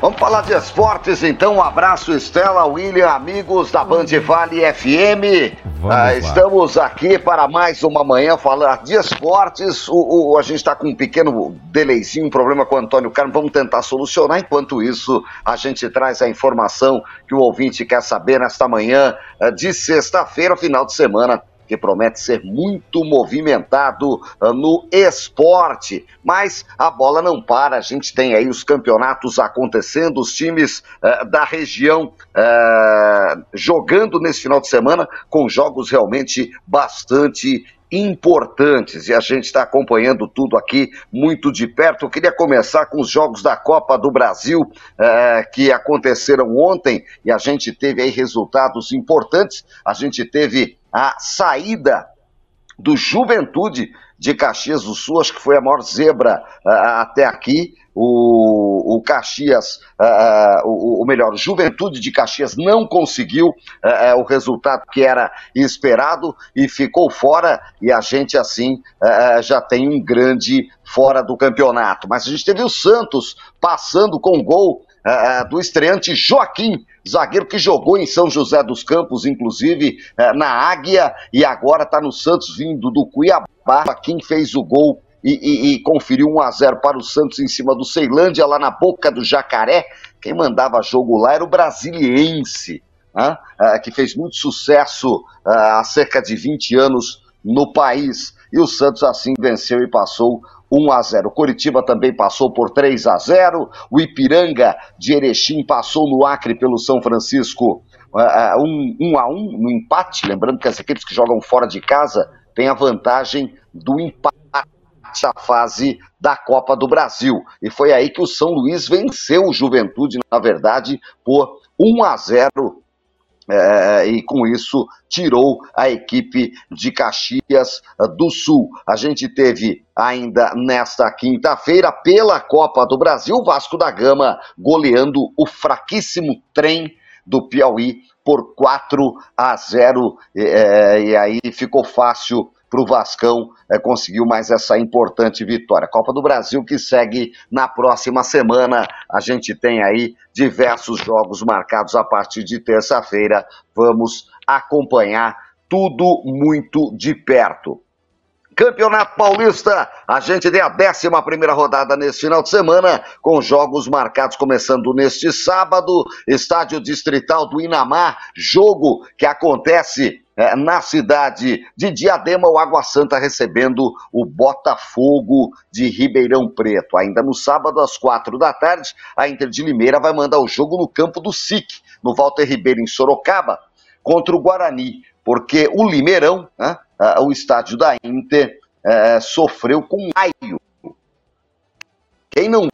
Vamos falar de esportes, então. Um abraço, Estela, William, amigos da Band Vale FM. Ah, estamos aqui para mais uma manhã falar de esportes. O, o- a gente está com um pequeno delayzinho, um problema com o Antônio Carlos. Vamos tentar solucionar. Enquanto isso, a gente traz a informação que o ouvinte quer saber nesta manhã eh, de sexta-feira, final de semana que promete ser muito movimentado ah, no esporte. Mas a bola não para, a gente tem aí os campeonatos acontecendo, os times ah, da região ah, jogando nesse final de semana com jogos realmente bastante importantes e a gente está acompanhando tudo aqui muito de perto. Eu queria começar com os jogos da Copa do Brasil que aconteceram ontem e a gente teve aí resultados importantes. A gente teve a saída do Juventude de Caxias do Sul, acho que foi a maior zebra ah, até aqui. O, o Caxias, ah, o, o melhor, Juventude de Caxias não conseguiu ah, o resultado que era esperado e ficou fora. E a gente, assim, já tem um grande fora do campeonato. Mas a gente teve o Santos passando com gol ah, do estreante Joaquim, zagueiro que jogou em São José dos Campos, inclusive ah, na Águia, e agora está no Santos vindo do Cuiabá. Joaquim fez o gol e, e- e conferiu 1 a 0 para o Santos em cima do Ceilândia, lá na boca do Jacaré. Quem mandava jogo lá era o Brasiliense? Ah, que fez muito sucesso há cerca de 20 anos no país. E o Santos assim venceu e passou 1 a 0. O Coritiba também passou por 3 a 0. O Ipiranga de Erechim passou no Acre pelo São Francisco ah, ah, 1 1 a 1 no empate. Lembrando que as equipes que jogam fora de casa têm a vantagem do empate a fase da Copa do Brasil. E foi aí que o São Luís venceu o Juventude, na verdade, por 1 a 0 é, e com isso tirou a equipe de Caxias do Sul. A gente teve ainda nesta quinta-feira, pela Copa do Brasil, Vasco da Gama goleando o fraquíssimo trem do Piauí por 4 a 0. eh, e aí ficou fácil para o Vascão eh, conseguiu mais essa importante vitória. Copa do Brasil que segue na próxima semana. A gente tem aí diversos jogos marcados a partir de terça-feira. Vamos acompanhar tudo muito de perto. Campeonato Paulista, a gente tem a 11 rodada nesse final de semana, com jogos marcados começando neste sábado, estádio distrital do Inamar, jogo que acontece eh, na cidade de Diadema, o Água Santa recebendo o Botafogo de Ribeirão Preto. Ainda no sábado, às quatro da tarde, a Inter de Limeira vai mandar o jogo no campo do SIC, no Walter Ribeiro, em Sorocaba, contra o Guarani, porque o Limeirão, né, o estádio da Inter, eh, sofreu com raio. Quem não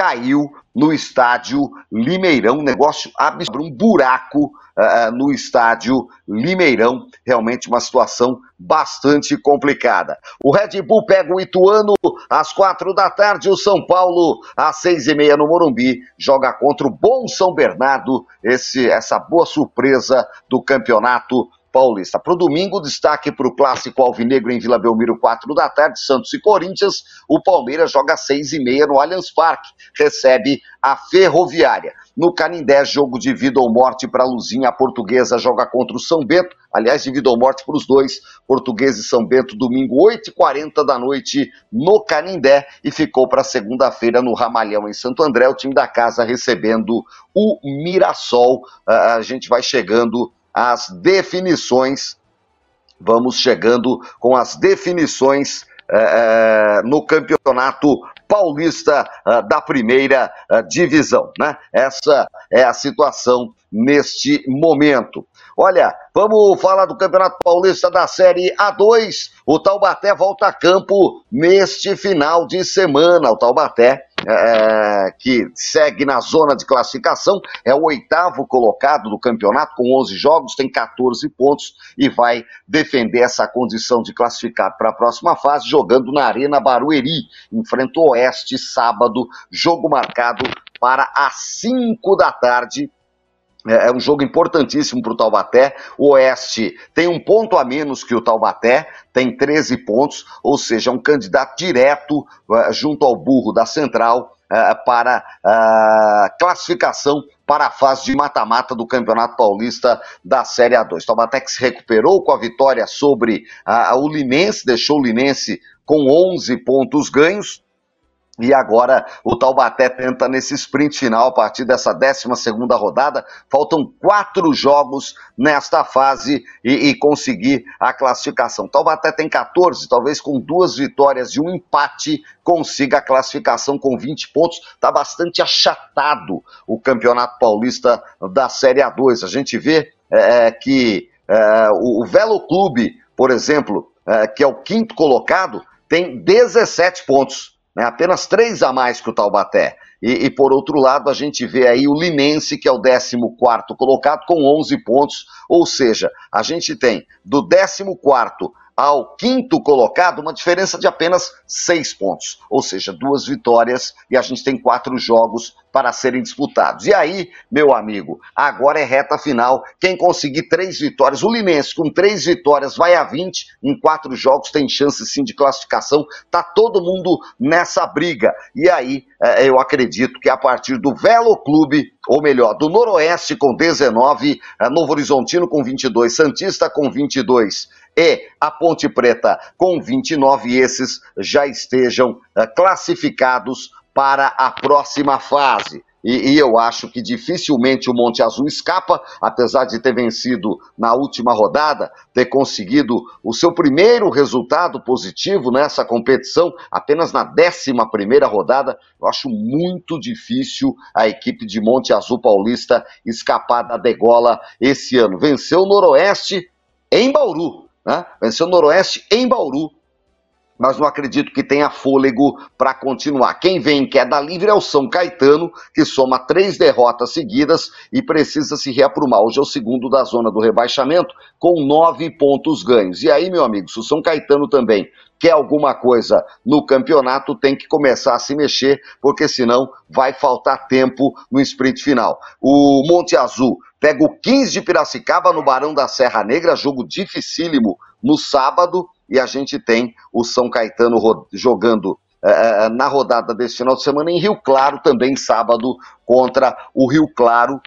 caiu no estádio Limeirão, negócio absurdo, um buraco ah, no estádio Limeirão, realmente uma situação bastante complicada. O Red Bull pega o Ituano às quatro da tarde, o São Paulo às seis e meia no Morumbi, joga contra o bom São Bernardo, esse, essa boa surpresa do campeonato Paulista. Para o domingo, destaque para o clássico Alvinegro em Vila Belmiro, 4 da tarde, Santos e Corinthians. O Palmeiras joga às 6 e meia no Allianz Parque, recebe a Ferroviária. No Canindé, jogo de vida ou morte para Luzinha, a portuguesa joga contra o São Bento. Aliás, de vida ou morte para os dois, Português e São Bento, domingo, 8h40 da noite, no Canindé. E ficou para segunda-feira no Ramalhão, em Santo André, o time da casa recebendo o Mirassol. Uh, a gente vai chegando às definições. Vamos chegando com as definições uh, no campeonato paulista uh, da primeira divisão, né? Essa é a situação neste momento. Olha, vamos falar do Campeonato Paulista da Série A2. O Taubaté volta a campo neste final de semana. O Taubaté, é, que segue na zona de classificação, é o oitavo colocado do campeonato, com 11 jogos, tem 14 pontos e vai defender essa condição de classificar para a próxima fase, jogando na Arena Barueri. Enfrenta o Oeste sábado, jogo marcado para as 5 da tarde é, é um jogo importantíssimo para o Taubaté. O Oeste tem um ponto a menos que o Taubaté, tem 13 pontos, ou seja, um candidato direto uh, junto ao burro da Central uh, para uh, classificação para a fase de mata-mata do Campeonato Paulista da Série A2. Taubaté que se recuperou com a vitória sobre o Linense, deixou o Linense com 11 pontos ganhos. E agora o Taubaté tenta nesse sprint final, a partir dessa 12 rodada. Faltam quatro jogos nesta fase e, e, conseguir a classificação. Taubaté tem 14, talvez com duas vitórias e um empate consiga a classificação com 20 pontos. Está bastante achatado o Campeonato Paulista da Série A2. A gente vê é, é que é, o, Velo Clube, por exemplo, é, que é o quinto colocado, tem 17 pontos né? apenas três a mais que o Taubaté. E, e, por outro lado, a gente vê aí o Linense, que é o 14 colocado, com 11 pontos, ou seja, a gente tem do 14 ao quinto colocado, uma diferença de apenas seis pontos, ou seja, duas vitórias e a gente tem quatro jogos para serem disputados. E aí, meu amigo, agora é reta final. Quem conseguir três vitórias, o Linense com três vitórias vai a 20, em quatro jogos tem chance sim de classificação. Tá todo mundo nessa briga. E aí, é, eu acredito que a partir do Velo Clube, ou melhor, do Noroeste com 19, é, Novo Horizontino com 22, Santista com 22 e a Ponte Preta com 29, esses já estejam uh, classificados para a próxima fase. E, e, eu acho que dificilmente o Monte Azul escapa, apesar de ter vencido na última rodada, ter conseguido o seu primeiro resultado positivo nessa competição, apenas na 11 rodada. Eu acho muito difícil a equipe de Monte Azul Paulista escapar da degola esse ano. Venceu o Noroeste em Bauru, né? Venceu o Noroeste em Bauru, mas não acredito que tenha fôlego para continuar. Quem vem em queda livre é o São Caetano, que soma três derrotas seguidas e precisa se reaprumar. Hoje é o segundo da zona do rebaixamento, com nove pontos ganhos. E aí, meu amigo, se o São Caetano também quer alguma coisa no campeonato, tem que começar a se mexer, porque senão vai faltar tempo no sprint final. O Monte Azul pega o 15 de Piracicaba no Barão da Serra Negra, jogo dificílimo no sábado, e a gente tem o São Caetano jogando uh, na rodada desse final de semana em Rio Claro, também sábado, contra o Rio Claro.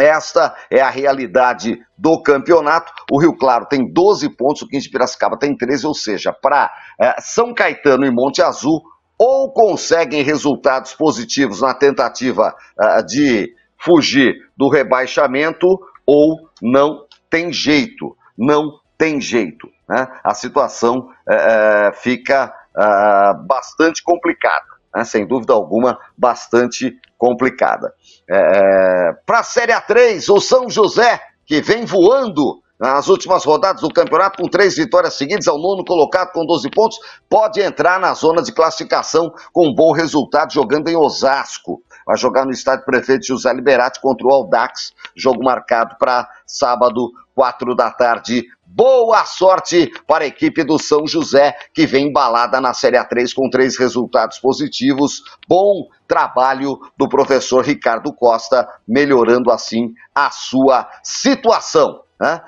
Esta é a realidade do campeonato. O Rio Claro tem 12 pontos, o 15 de Piracicaba tem 13, ou seja, para uh, São Caetano e Monte Azul, ou conseguem resultados positivos na tentativa uh, de fugir do rebaixamento, ou não tem jeito, não tem jeito né, a situação é, é, fica é, bastante complicada, né, sem dúvida alguma, bastante complicada. É, é Para a Série A3, o São José, que vem voando nas últimas rodadas do campeonato, com três vitórias seguidas, ao nono colocado com 12 pontos, pode entrar na zona de classificação com um bom resultado jogando em Osasco. Vai jogar no estádio Prefeito José Liberati contra o Aldax, jogo marcado para sábado, quatro da tarde. Boa sorte para a equipe do São José, que vem embalada na Série A3 com três resultados positivos. Bom trabalho do professor Ricardo Costa, melhorando assim a sua situação. né,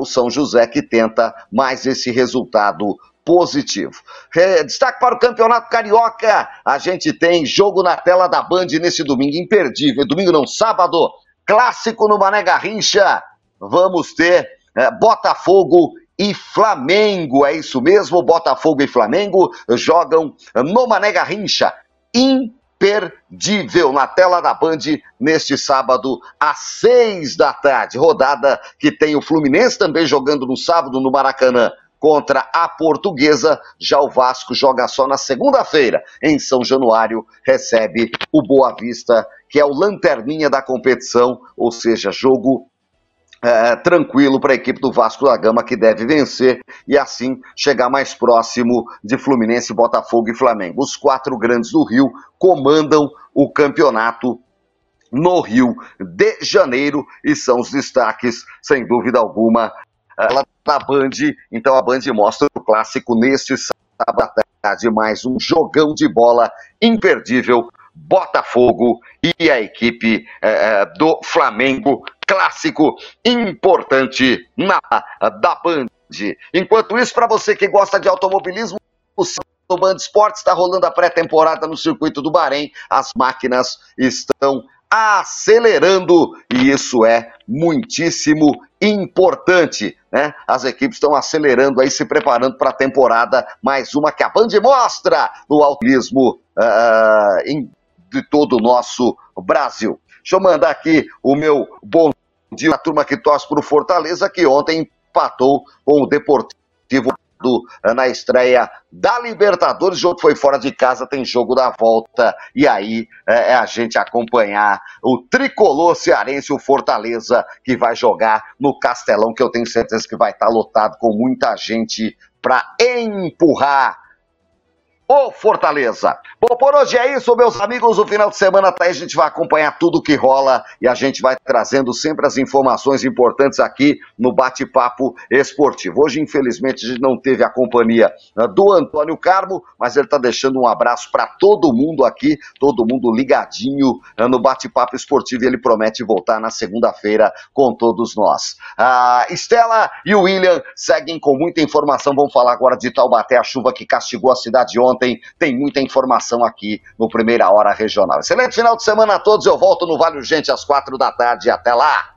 o São José que tenta mais esse resultado positivo. É, destaque para o Campeonato Carioca. A gente tem jogo na tela da Band nesse domingo imperdível. Domingo não, sábado. Clássico no Mané Garrincha. Vamos ter é, Botafogo e Flamengo. É isso mesmo, Botafogo e Flamengo jogam no Mané Garrincha. Imperdível na tela da Band neste sábado às seis da tarde. Rodada que tem o Fluminense também jogando no sábado no Maracanã contra a Portuguesa. Já o Vasco joga só na segunda-feira, em São Januário, recebe o Boa Vista, que é o lanterninha da competição, ou seja, jogo é, tranquilo para a equipe do Vasco da Gama, que deve vencer e assim chegar mais próximo de Fluminense, Botafogo e Flamengo. Os quatro grandes do Rio comandam o campeonato no Rio de Janeiro e são os destaques, sem dúvida alguma, ela na Band. Então a Band mostra o clássico neste sábado à tarde, mais um jogão de bola imperdível. Botafogo e a equipe é, do Flamengo clássico importante na da Band. Enquanto isso, para você que gosta de automobilismo, o Band Esportes está rolando a pré-temporada no circuito do Bahrein. As máquinas estão acelerando e isso é muitíssimo importante, né? As equipes estão acelerando aí, se preparando para a temporada, mais uma que a Band mostra no automobilismo uh, de todo o nosso Brasil. Deixa eu mandar aqui o meu bom dia à turma que torce para o Fortaleza, que ontem empatou com o Deportivo na estreia da Libertadores. O jogo foi fora de casa, tem jogo da volta. E aí é, é, a gente acompanhar o tricolor cearense, o Fortaleza, que vai jogar no Castelão, que eu tenho certeza que vai estar lotado com muita gente para empurrar o Fortaleza. Bom, por hoje é isso, meus amigos. O final de semana tá aí, a gente vai acompanhar tudo que rola e a gente vai trazendo sempre as informações importantes aqui no Bate-Papo Esportivo. Hoje, infelizmente, a gente não teve a companhia né, do Antônio Carmo, mas ele tá deixando um abraço para todo mundo aqui, todo mundo ligadinho né, no Bate-Papo Esportivo e ele promete voltar na segunda-feira com todos nós. A Estela e o William seguem com muita informação. Vamos falar agora de Taubaté, a chuva que castigou a cidade ontem ontem. Tem muita informação aqui no Primeira Hora Regional. Excelente final de semana a todos. Eu volto no Vale Urgente às quatro da tarde. Até lá!